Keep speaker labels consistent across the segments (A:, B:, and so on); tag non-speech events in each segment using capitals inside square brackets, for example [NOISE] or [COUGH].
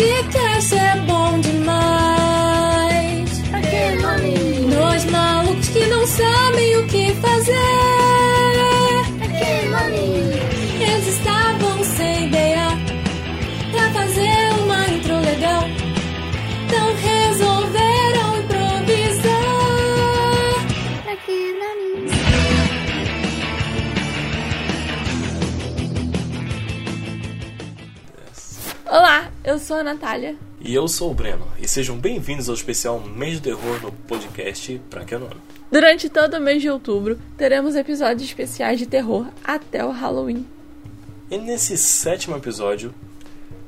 A: Podcast
B: eu sou a Natália.
C: E eu sou o Breno, e sejam bem-vindos ao especial Mês do Terror no podcast Pra Que Nome.
B: Durante todo o mês de outubro, teremos episódios especiais de terror até o Halloween.
C: E nesse sétimo episódio,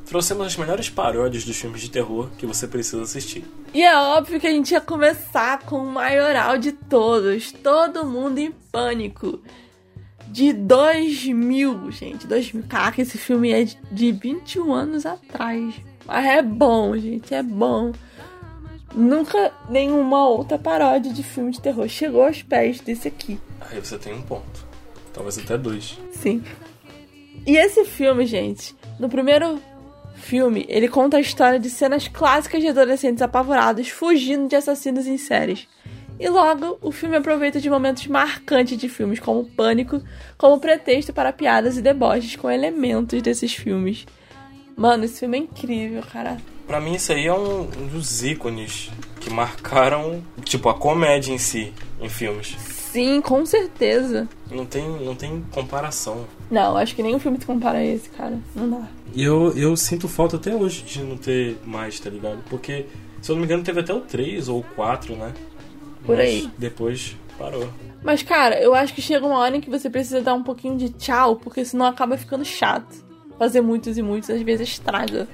C: trouxemos as melhores paródias dos filmes de terror que você precisa assistir.
B: E é óbvio que a gente ia começar com o maioral de todos, Todo Mundo em Pânico. De 2000, gente, 2000. Caraca, esse filme é de 21 anos atrás. Mas é bom, gente, é bom. Nunca nenhuma outra paródia de filme de terror chegou aos pés desse aqui.
C: Aí você tem um ponto. Talvez até dois.
B: Sim. E esse filme, gente, no primeiro filme, ele conta a história de cenas clássicas de adolescentes apavorados fugindo de assassinos em séries. E logo, o filme aproveita de momentos marcantes de filmes como Pânico como pretexto para piadas e deboches com elementos desses filmes. Mano, esse filme é incrível, cara.
C: Pra mim, isso aí é um, um dos ícones que marcaram, tipo, a comédia em si, em filmes.
B: Sim, com certeza.
C: Não tem, não tem comparação.
B: Não, acho que nenhum filme se compara a esse, cara. Não dá.
C: E eu, eu sinto falta até hoje de não ter mais, tá ligado? Porque, se eu não me engano, teve até o 3 ou o 4, né?
B: Por
C: Mas
B: aí.
C: Depois parou.
B: Mas, cara, eu acho que chega uma hora em que você precisa dar um pouquinho de tchau, porque senão acaba ficando chato. Fazer muitos e muitos, às vezes estraga.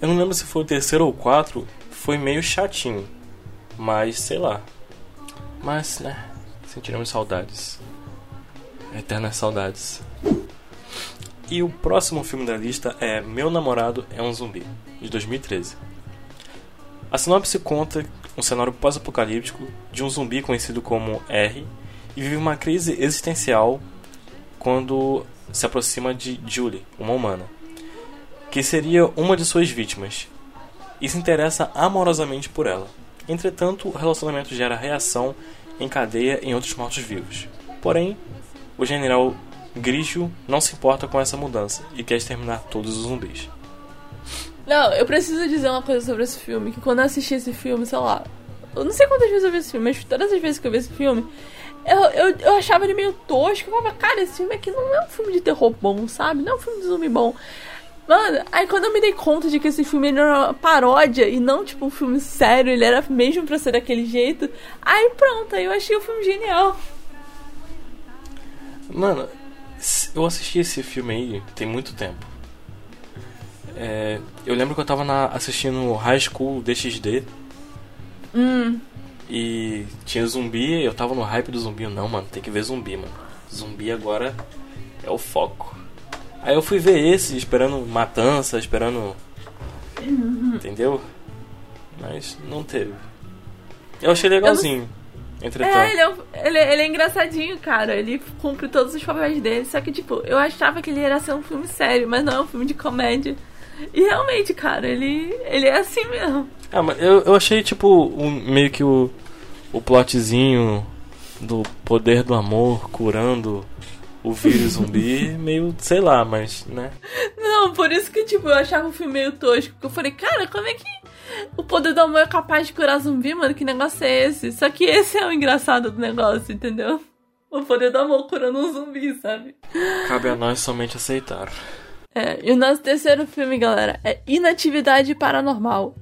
C: Eu não lembro se foi o terceiro ou o 4, foi meio chatinho. Mas, sei lá. Mas, né, sentiremos saudades. Eternas saudades. E o próximo filme da lista é Meu Namorado é um Zumbi, de 2013. A sinopse conta um cenário pós-apocalíptico de um zumbi conhecido como R e vive uma crise existencial quando se aproxima de Julie, uma humana, que seria uma de suas vítimas, e se interessa amorosamente por ela. Entretanto, o relacionamento gera reação em cadeia em outros mortos-vivos. Porém, o general Grigio não se importa com essa mudança e quer exterminar todos os zumbis.
B: Não, eu preciso dizer uma coisa sobre esse filme, que quando eu assisti esse filme, sei lá, eu não sei quantas vezes eu vi esse filme, mas todas as vezes que eu vi esse filme, eu, eu, eu achava ele meio tosco, eu falava, cara, esse filme aqui não é um filme de terror bom, sabe? Não é um filme de zumbi bom. Mano, aí quando eu me dei conta de que esse filme era uma paródia e não tipo um filme sério, ele era mesmo pra ser daquele jeito, aí pronto, aí eu achei o filme genial.
C: Mano, eu assisti esse filme aí tem muito tempo. É, eu lembro que eu tava na, assistindo High School DxD
B: Hum,
C: e tinha zumbi, eu tava no hype do zumbi. Não, mano, tem que ver zumbi, mano. Zumbi agora é o foco. Aí eu fui ver esse, esperando matança, esperando. Entendeu? Mas não teve. Eu achei legalzinho. Entretanto.
B: É, ele é, um- ele, ele é engraçadinho, cara. Ele cumpre todos os papéis dele. Só que, tipo, eu achava que ele era ser um filme sério, mas não é um filme de comédia. E realmente, cara, ele, ele é assim mesmo.
C: Ah, mas eu, eu achei tipo um, meio que o, o plotzinho do poder do amor curando o vírus zumbi, [LAUGHS] meio, sei lá, mas, né?
B: Não, por isso que, tipo, eu achava o filme meio tosco. Porque eu falei, cara, como é que o poder do amor é capaz de curar zumbi, mano? Que negócio é esse? Só que esse é o engraçado do negócio, entendeu? O poder do amor curando um zumbi, sabe?
C: Cabe a nós somente aceitar.
B: É, e o nosso terceiro filme, galera, é Inatividade Paranormal.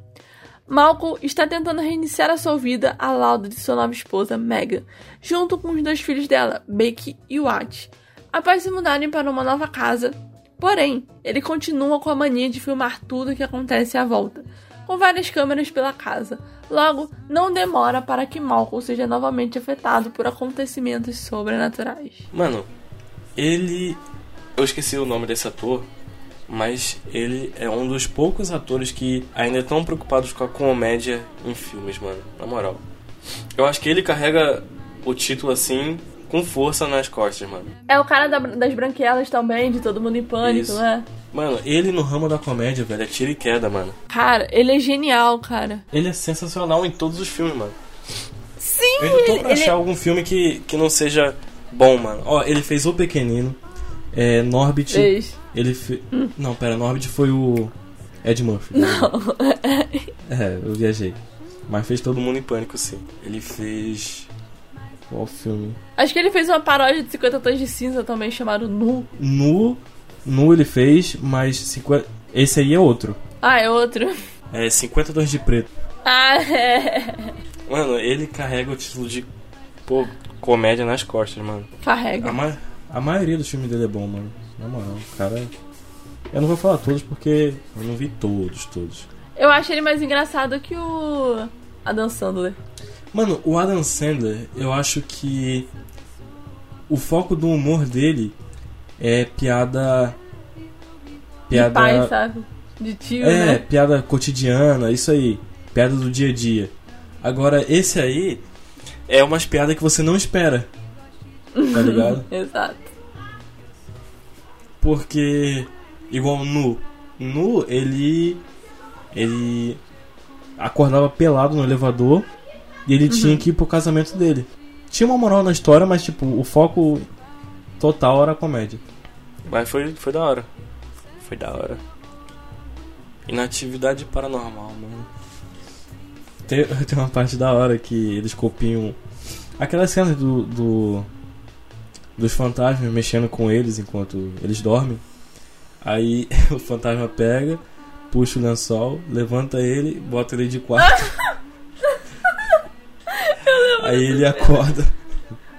B: Malcolm está tentando reiniciar a sua vida ao lado de sua nova esposa, Megan, junto com os dois filhos dela, Becky e Watt, após se mudarem para uma nova casa. Porém, ele continua com a mania de filmar tudo o que acontece à volta, com várias câmeras pela casa. Logo, não demora para que Malcolm seja novamente afetado por acontecimentos sobrenaturais.
C: Mano, ele. Eu esqueci o nome desse ator, mas ele é um dos poucos atores que ainda estão preocupados com a comédia em filmes, mano. Na moral. Eu acho que ele carrega o título assim com força nas costas, mano.
B: É o cara da- das branquelas também, de Todo Mundo em Pânico,
C: Isso.
B: né?
C: Mano, ele no ramo da comédia, velho, é tiro e queda, mano.
B: Cara, ele é genial, cara.
C: Ele é sensacional em todos os filmes, mano.
B: Sim,
C: Eu tô
B: ele,
C: pra
B: ele-
C: achar algum filme que, que não seja bom, mano. Ó, ele fez O Pequenino, é, Norbit.
B: fez.
C: Ele fe... Não, pera, Norbit foi o Ed Murphy. Não. [LAUGHS] é, eu viajei. Mas fez Todo Mundo em Pânico, sim. Ele fez. Qual filme?
B: Acho que ele fez uma paródia de 50 Tons de Cinza também, chamado Nu.
C: Nu. Nu ele fez, mas 50... esse aí é outro.
B: Ah, é outro.
C: É 52 de preto.
B: Ah, é.
C: Mano, ele carrega o título de pô, comédia nas costas, mano. A,
B: Carrega.
C: ma... a maioria dos filmes dele é bom, mano. Na moral, o cara. Eu não vou falar todos porque eu não vi todos, todos.
B: Eu acho ele mais engraçado que o Adam Sandler.
C: Mano, o Adam Sandler, eu acho que o foco do humor dele é piada. Piada.
B: De pai, sabe? De tio,
C: É,
B: né?
C: piada cotidiana, isso aí. Piada do dia a dia. Agora, esse aí é umas piadas que você não espera. Tá ligado? [LAUGHS]
B: Exato.
C: Porque, igual Nu. Nu, ele. Ele acordava pelado no elevador e ele tinha que ir pro casamento dele. Tinha uma moral na história, mas, tipo, o foco total era a comédia. Mas foi, foi da hora. Foi da hora. Inatividade paranormal, mano. Tem, [LAUGHS] tem uma parte da hora que eles copiam. Aquela cena do, do. Dos fantasmas mexendo com eles enquanto eles dormem. Aí [LAUGHS] o fantasma pega, puxa o lençol, levanta ele, bota ele de quarto. Aí ele acorda.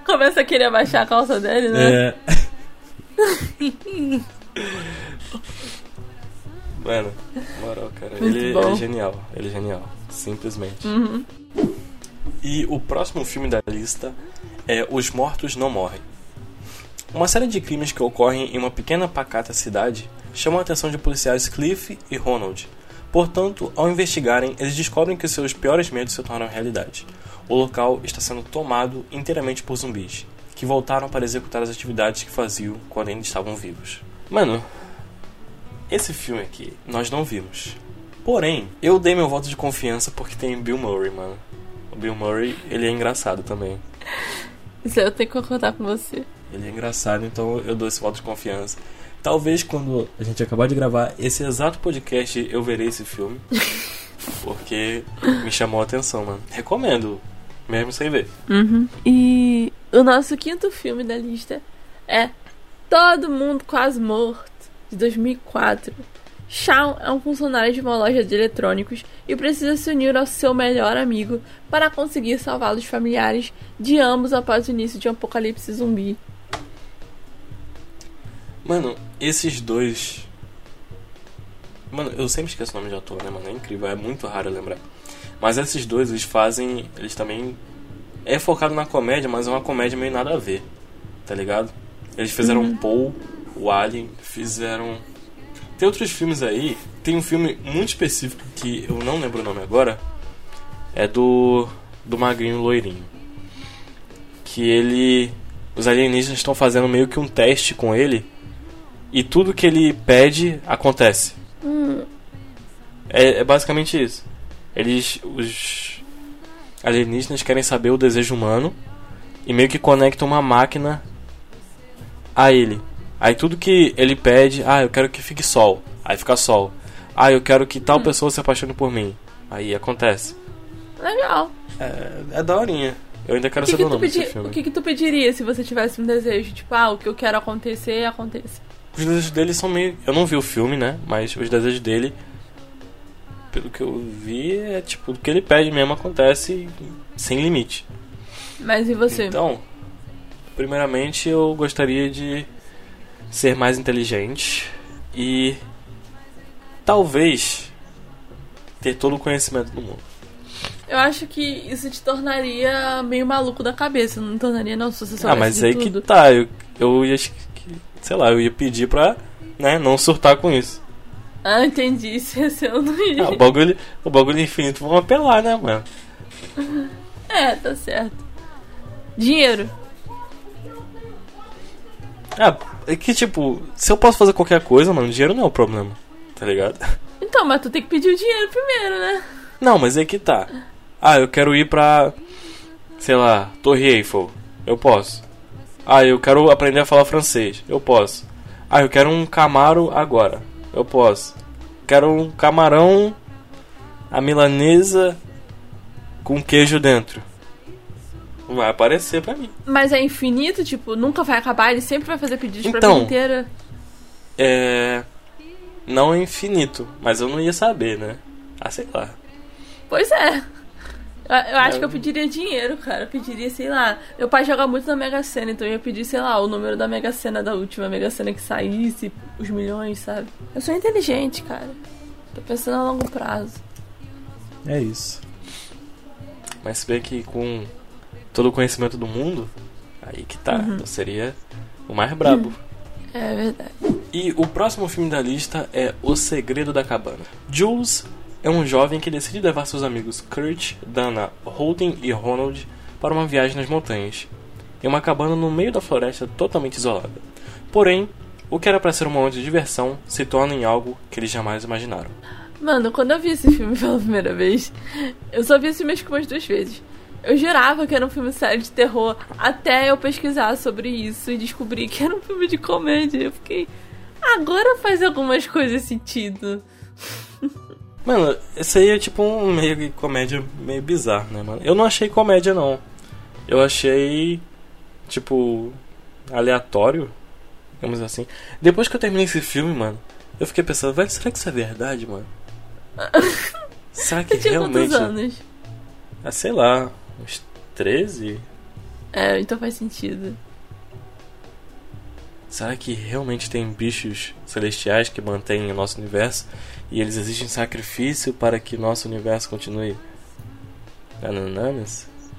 B: Começa a querer abaixar a calça dele, né?
C: É. [LAUGHS] Mano, moral, cara.
B: Muito
C: Ele
B: bom.
C: é genial. Ele é genial. Simplesmente.
B: Uhum.
C: E o próximo filme da lista é Os Mortos Não Morrem. Uma série de crimes que ocorrem em uma pequena pacata cidade chamam a atenção de policiais Cliff e Ronald. Portanto, ao investigarem, eles descobrem que seus piores medos se tornam realidade. O local está sendo tomado inteiramente por zumbis, que voltaram para executar as atividades que faziam quando ainda estavam vivos. Mano, esse filme aqui nós não vimos. Porém, eu dei meu voto de confiança porque tem Bill Murray, mano. O Bill Murray, ele é engraçado também. [LAUGHS]
B: Isso eu tenho que concordar com você.
C: Ele é engraçado, então eu dou esse voto de confiança. Talvez quando a gente acabar de gravar esse exato podcast eu verei esse filme. [LAUGHS] Porque me chamou a atenção, mano. Recomendo, mesmo sem ver.
B: Uhum. E o nosso quinto filme da lista é Todo Mundo Quase Morto, de 2004. Shawn é um funcionário de uma loja de eletrônicos e precisa se unir ao seu melhor amigo para conseguir salvar os familiares de ambos após o início de um apocalipse zumbi.
C: Mano, esses dois. Mano, eu sempre esqueço o nome de ator, né, mano? É incrível, é muito raro lembrar. Mas esses dois, eles fazem. Eles também. É focado na comédia, mas é uma comédia meio nada a ver. Tá ligado? Eles fizeram Paul, o Alien, fizeram. Tem outros filmes aí. Tem um filme muito específico que eu não lembro o nome agora. É do. Do Magrinho Loirinho. Que ele. Os alienígenas estão fazendo meio que um teste com ele. E tudo que ele pede acontece. É, é basicamente isso. Eles. Os alienígenas querem saber o desejo humano. E meio que conectam uma máquina a ele. Aí tudo que ele pede, ah, eu quero que fique sol. Aí fica sol. Ah, eu quero que tal pessoa se apaixone por mim. Aí acontece.
B: Legal.
C: É, é daorinha. Eu ainda quero
B: que,
C: saber
B: que
C: o nome desse
B: pedi-
C: filme.
B: o que, que tu pediria se você tivesse um desejo? Tipo, ah, o que eu quero acontecer, aconteça.
C: Os desejos dele são meio. Eu não vi o filme, né? Mas os desejos dele, pelo que eu vi, é tipo, o que ele pede mesmo acontece sem limite.
B: Mas e você?
C: Então, primeiramente eu gostaria de ser mais inteligente e talvez ter todo o conhecimento do mundo.
B: Eu acho que isso te tornaria meio maluco da cabeça, não tornaria não, se você
C: Ah, mas aí que
B: tudo.
C: tá, eu, eu ia, sei lá, eu ia pedir pra, né, não surtar com isso.
B: Ah, entendi, isso ia ser não ia.
C: Ah, o bagulho, o bagulho infinito vamos apelar, né, mano?
B: É, tá certo. Dinheiro.
C: Ah, é que tipo, se eu posso fazer qualquer coisa, mano, dinheiro não é o problema. Tá ligado? [LAUGHS]
B: Então, mas tu tem que pedir o dinheiro primeiro, né?
C: Não, mas é que tá. Ah, eu quero ir pra. Sei lá, Torre Eiffel. Eu posso. Ah, eu quero aprender a falar francês. Eu posso. Ah, eu quero um camaro agora. Eu posso. Quero um camarão a milanesa com queijo dentro. Vai aparecer pra mim.
B: Mas é infinito, tipo, nunca vai acabar, ele sempre vai fazer pedidos pra
C: Então.
B: vida inteira.
C: É. Não é infinito, mas eu não ia saber, né? Ah, sei lá.
B: Pois é. Eu, eu acho
C: É.
B: que eu pediria dinheiro, cara. Eu pediria, sei lá. Meu pai joga muito na Mega Sena, então eu ia pedir, sei lá, o número da Mega Sena da última Mega Sena que saísse, os milhões, sabe? Eu sou inteligente, cara. Tô pensando a longo prazo.
C: É isso. Mas se bem que com todo o conhecimento do mundo, aí que tá.
B: Uhum.
C: Eu seria o mais brabo.
B: É verdade.
C: E o próximo filme da lista é O Segredo da Cabana. Jules é um jovem que decide levar seus amigos Kurt, Dana, Holden e Ronald para uma viagem nas montanhas, em uma cabana no meio da floresta totalmente isolada. Porém, o que era para ser um momento de diversão se torna em algo que eles jamais imaginaram.
B: Mano, quando eu vi esse filme [LAUGHS] pela primeira vez, eu só vi esse filme acho que umas duas vezes. Eu jurava que era um filme sério de terror até eu pesquisar sobre isso e descobrir que era um filme de comédia. Eu fiquei. Agora faz algumas coisas sentido. [LAUGHS]
C: Mano, esse aí é tipo um meio de comédia meio bizarro, né, mano? Eu não achei comédia, não. Eu achei, tipo, aleatório, digamos assim. Depois que eu terminei esse filme, mano, eu fiquei pensando, velho, será que isso é verdade, mano? [LAUGHS] será que
B: tinha
C: realmente.
B: quantos anos?
C: Ah, sei lá, uns 13?
B: É, então faz sentido.
C: Será que realmente tem bichos celestiais que mantêm o nosso universo e eles exigem sacrifício para que nosso universo continue?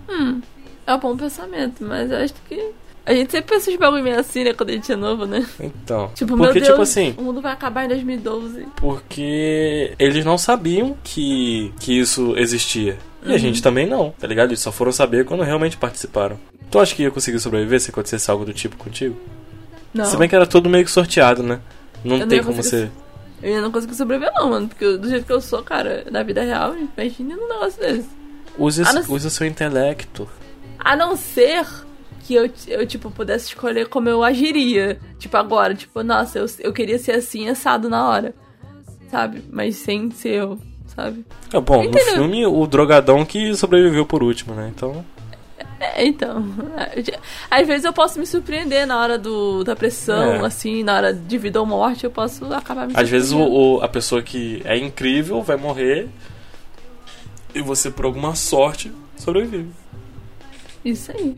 B: Hum, é um bom pensamento, mas eu acho que. A gente sempre pensa uns bagulho meio assim, né, quando a gente é novo, né?
C: Então,
B: Tipo, meu
C: porque
B: Deus,
C: tipo assim,
B: o mundo vai acabar em 2012.
C: porque eles não sabiam que que isso existia. E a
B: Uhum.
C: gente também não, tá ligado? Eles só foram saber quando realmente participaram. Tu acha que ia conseguir sobreviver se acontecesse algo do tipo contigo?
B: Não,
C: Se bem que era tudo meio que sorteado, né? Não
B: Eu
C: tem como
B: conseguir
C: você.
B: Eu ainda não consigo sobreviver não, mano, porque do jeito que eu sou, cara, na vida real, imagina um negócio desse.
C: Use,
B: não
C: use seu intelecto.
B: A não ser que eu, eu, tipo, pudesse escolher como eu agiria. Tipo, agora. Tipo, nossa, eu, eu queria ser assim, assado na hora. Sabe? Mas sem ser eu, sabe?
C: É bom, no
B: Entendeu?
C: filme, o drogadão que sobreviveu por último, né? Então.
B: É, então. Às vezes eu posso me surpreender na hora do, da pressão,
C: É.
B: assim, na hora de vida ou morte, eu posso acabar me
C: Às vezes o, o- a pessoa que é incrível vai morrer e você, por alguma sorte, sobrevive.
B: Isso aí.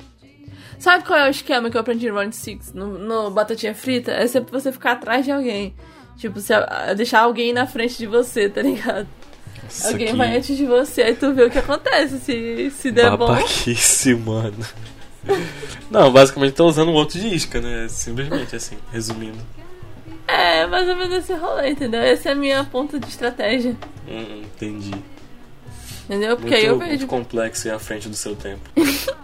B: Sabe qual é o esquema que eu aprendi no Round Six no, no Batatinha Frita? É sempre você ficar atrás de alguém. Tipo, ah, deixar alguém na frente de você, tá ligado?
C: Isso
B: alguém
C: aqui,
B: vai antes de você, aí tu vê o que acontece. Se, se der bom.
C: babaquice, mano. Não, basicamente tá usando um outro de isca, né? Simplesmente assim, resumindo.
B: É, mais ou menos esse rolê, entendeu? Essa é a minha ponta de estratégia.
C: Hum, entendi.
B: Entendeu? Porque
C: Muito,
B: aí eu
C: muito
B: vejo.
C: complexo e à frente do seu tempo. [LAUGHS]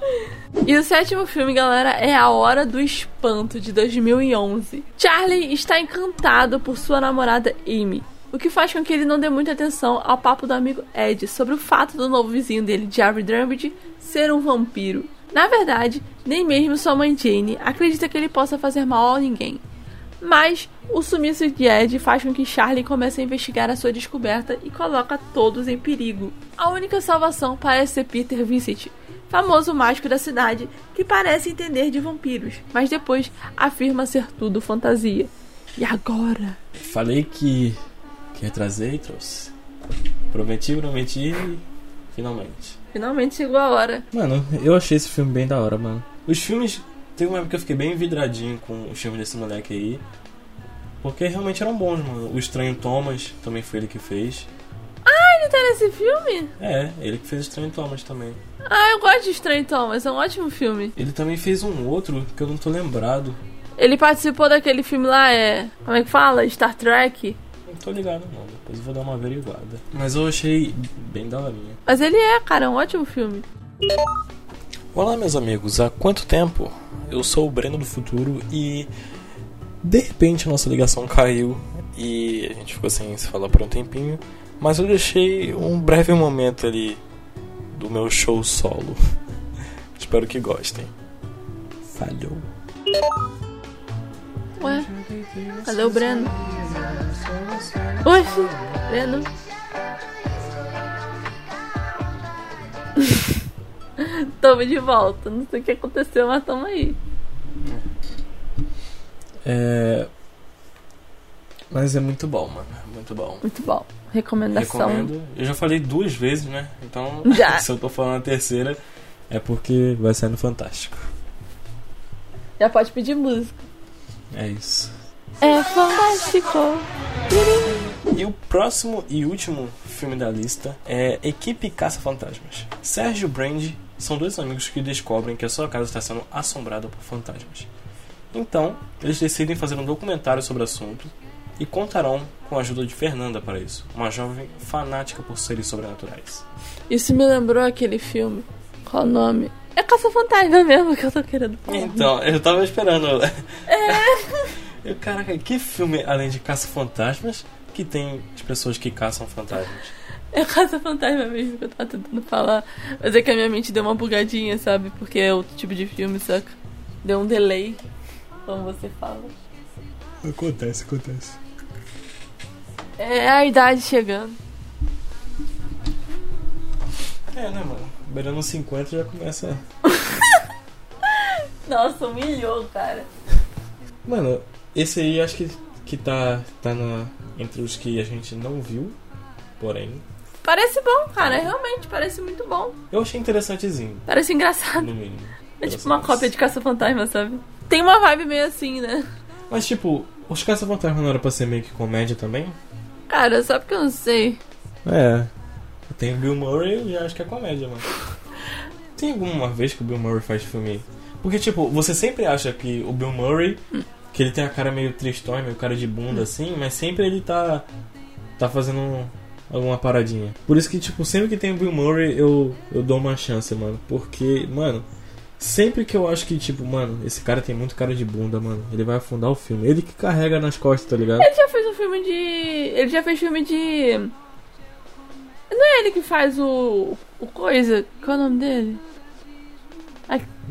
B: E o sétimo filme, galera, é A Hora do Espanto, de 2011. Charlie está encantado por sua namorada Amy, o que faz com que ele não dê muita atenção ao papo do amigo Ed sobre o fato do novo vizinho dele, Jerry Drummond, ser um vampiro. Na verdade, nem mesmo sua mãe Jane acredita que ele possa fazer mal a ninguém. Mas o sumiço de Ed faz com que Charlie comece a investigar a sua descoberta e coloca todos em perigo. A única salvação parece ser Peter Vincent, famoso mágico da cidade que parece entender de vampiros, mas depois afirma ser tudo fantasia. E agora?
C: Falei que, que ia trazer e trouxe. Prometi, prometi e finalmente.
B: Finalmente chegou a hora.
C: Mano, eu achei esse filme bem da hora, mano. Os filmes. Teve uma época que eu fiquei bem vidradinho com os filmes desse moleque aí. Porque realmente eram bons, mano. O Estranho Thomas também foi ele que fez.
B: Ele tá nesse filme?
C: É, ele que fez o Estranho Thomas também.
B: Ah, eu gosto de Estranho Thomas, é um ótimo filme.
C: Ele também fez um outro que eu não tô lembrado.
B: Ele participou daquele filme lá, é. Como é que fala? Star Trek.
C: Tô ligado não, depois eu vou dar uma averiguada. Mas eu achei bem daorinha.
B: Mas ele é, cara, é um ótimo filme.
C: Olá meus amigos, há quanto tempo? Eu sou o Breno do Futuro e De repente a nossa ligação caiu e a gente ficou sem se falar por um tempinho. Mas eu deixei um breve momento ali do meu show solo. [LAUGHS] Espero que gostem. Falhou.
B: Ué, cadê o Breno? Oxi, Breno. [LAUGHS] tamo de volta. Não sei o que aconteceu, mas tamo aí.
C: É. Mas é muito bom, mano. Muito bom.
B: Muito bom. Recomendação.
C: Recomendo. Eu já falei duas vezes, né? Então, [LAUGHS]
B: Já.
C: se eu tô falando a terceira, é porque vai sendo fantástico.
B: Já pode pedir música.
C: É isso.
B: É fantástico.
C: E o próximo e último filme da lista é Equipe Caça-Fantasmas. Sérgio e Brand são dois amigos que descobrem que a sua casa está sendo assombrada por fantasmas. Então, eles decidem fazer um documentário sobre o assunto e contarão com a ajuda de Fernanda para isso, uma jovem fanática por seres sobrenaturais.
B: Isso me lembrou aquele filme. Qual o nome? É Caça-Fantasma mesmo que eu tô querendo falar.
C: Então, eu tava esperando. É. [LAUGHS] Eu, caraca, que filme, além de Caça-Fantasmas, que tem as pessoas que caçam fantasmas? [LAUGHS]
B: É Caça-Fantasma mesmo que eu tava tentando falar. Mas é que a minha mente deu uma bugadinha, sabe? Porque é outro tipo de filme, saca? Deu um delay, como você fala.
C: Acontece, acontece.
B: É a idade chegando.
C: É, né, mano? Beirando 50 já começa. [LAUGHS]
B: Nossa, humilhou, cara.
C: Mano, esse aí acho que, que tá, tá na, entre os que a gente não viu, porém.
B: Parece bom, cara. Realmente, parece muito bom.
C: Eu achei interessantezinho,
B: Parece engraçado.
C: no mínimo.
B: É tipo uma cópia de Caça-Fantasma, sabe? Tem uma vibe meio assim, né?
C: Mas tipo, os Caça-Fantasmas não era pra ser meio que comédia também?
B: Cara, só porque eu não sei.
C: É. Tem o Bill Murray, já acho que é comédia, mano. Tem alguma vez que o Bill Murray faz filme. Porque, tipo, você sempre acha que o Bill Murray, que ele tem a cara meio tristonha, meio cara de bunda assim, mas sempre ele tá. tá fazendo alguma paradinha. Por isso que, tipo, sempre que tem o Bill Murray, eu, eu dou uma chance, mano. Porque, mano, sempre que eu acho que, tipo, mano, esse cara tem muito cara de bunda, mano, ele vai afundar o filme. Ele que carrega nas costas, tá ligado?
B: Ele já fez um filme de. Ele já fez filme de. Não é ele que faz o. O coisa? Qual é o nome dele?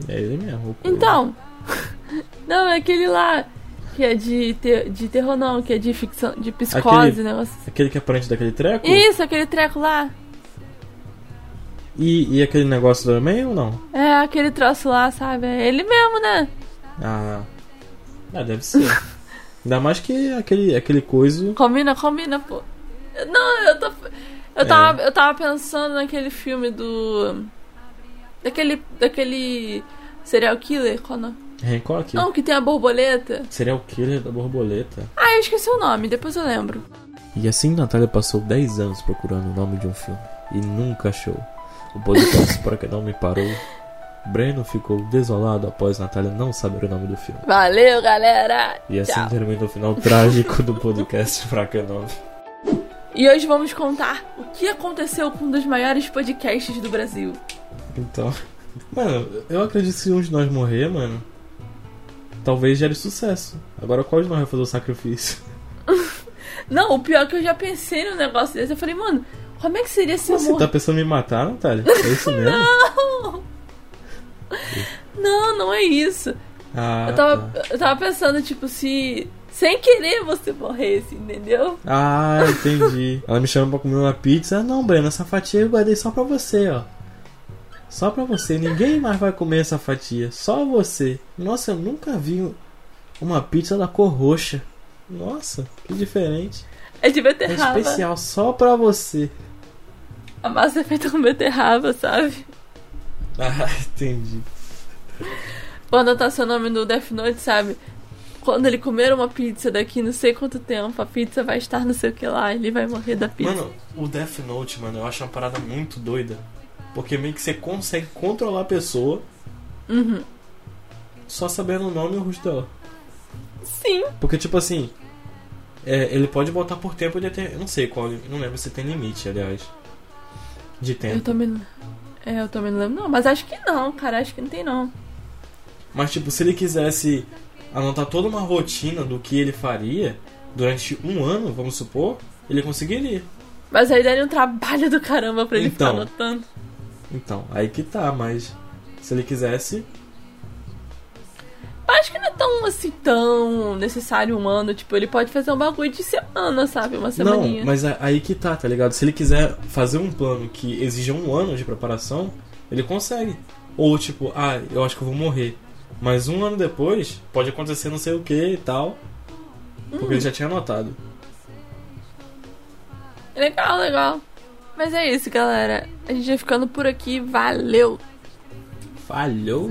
C: É ele mesmo.
B: Então. [LAUGHS] Não, é aquele lá. Que é de, ter, de terror, não, que é de ficção. De psicose,
C: Aquele-
B: negócio.
C: Aquele que é parente daquele treco?
B: Isso, aquele treco lá.
C: E, e aquele negócio também ou não?
B: É aquele troço lá, sabe? É ele mesmo, né?
C: Ah. Ah, deve ser. [LAUGHS] Ainda mais que aquele, aquele coisa.
B: Combina, combina, pô. Não, eu tô. Eu tava, eu tava pensando naquele filme do. Daquele. Daquele. Serial killer? Qual é o nome?
C: Hancock?
B: Não, que tem a borboleta.
C: Seria o killer da borboleta.
B: Ah, eu esqueci o nome, depois eu lembro.
C: E assim Natália passou 10 anos procurando o nome de um filme e nunca achou. O podcast [LAUGHS] Para Que Não Me Parou. Breno ficou desolado após Natália não saber o nome do filme.
B: Valeu, galera!
C: E assim
B: Tchau.
C: termina o final trágico do podcast [LAUGHS] Pra Que.
B: E hoje vamos contar o que aconteceu com um dos maiores podcasts do Brasil.
C: Então. Mano, eu acredito que se um de nós morrer, mano. Talvez gere sucesso. Agora qual de nós vai fazer o sacrifício? [LAUGHS]
B: Não, o pior é que eu já pensei no negócio desse. Eu falei, mano, como é que seria se eu
C: Você tá
B: morrer?
C: pensando em me matar, Natália? É isso mesmo? [LAUGHS]
B: Não! Não, não é isso.
C: Ah,
B: Eu tava,
C: tá.
B: eu tava pensando, tipo, se sem querer você morresse, entendeu?
C: Ah, entendi. Ela me chama pra comer uma pizza. Não, Breno, essa fatia eu guardei só pra você, ó. Só pra você. Ninguém mais vai comer essa fatia. Só você. Nossa, eu nunca vi uma pizza da cor roxa. Nossa, que diferente.
B: É de
C: É
B: beterraba.
C: especial só pra você.
B: A massa é feita com beterraba, sabe? [LAUGHS]
C: Ah, entendi.
B: Vou anotar seu nome no Death Note, sabe? Quando ele comer uma pizza daqui não sei quanto tempo, a pizza vai estar não sei o que lá, ele vai morrer da pizza.
C: Mano, o Death Note, mano, eu acho uma parada muito doida. Porque meio que você consegue controlar a pessoa
B: Uhum.
C: só sabendo o nome e o rosto dela.
B: Sim.
C: Porque, tipo assim, é, ele pode voltar por tempo de até. Eu não sei qual. Não lembro se tem limite, aliás. De
B: Eu
C: tempo.
B: também. não- É, eu também não lembro. Não, mas acho que não, cara. Acho que não tem não.
C: Mas, tipo, se ele quisesse anotar toda uma rotina do que ele faria durante um ano, vamos supor, ele conseguiria.
B: Mas aí daria um trabalho do caramba pra ele
C: Então.
B: ficar anotando.
C: Então, aí que tá, mas se ele quisesse,
B: Eu acho que não é tão assim, tão necessário um ano. Tipo, ele pode fazer um bagulho de semana, sabe? Uma semaninha.
C: Não, mas é aí que tá, tá ligado? Se ele quiser fazer um plano que exija um ano de preparação, ele consegue. Ou tipo, ah, eu acho que eu vou morrer. Mas um ano depois, pode acontecer não sei o que e tal. Porque ele já tinha anotado.
B: Legal, legal. Mas é isso, galera. A gente vai ficando por aqui. Valeu!
C: Falhou!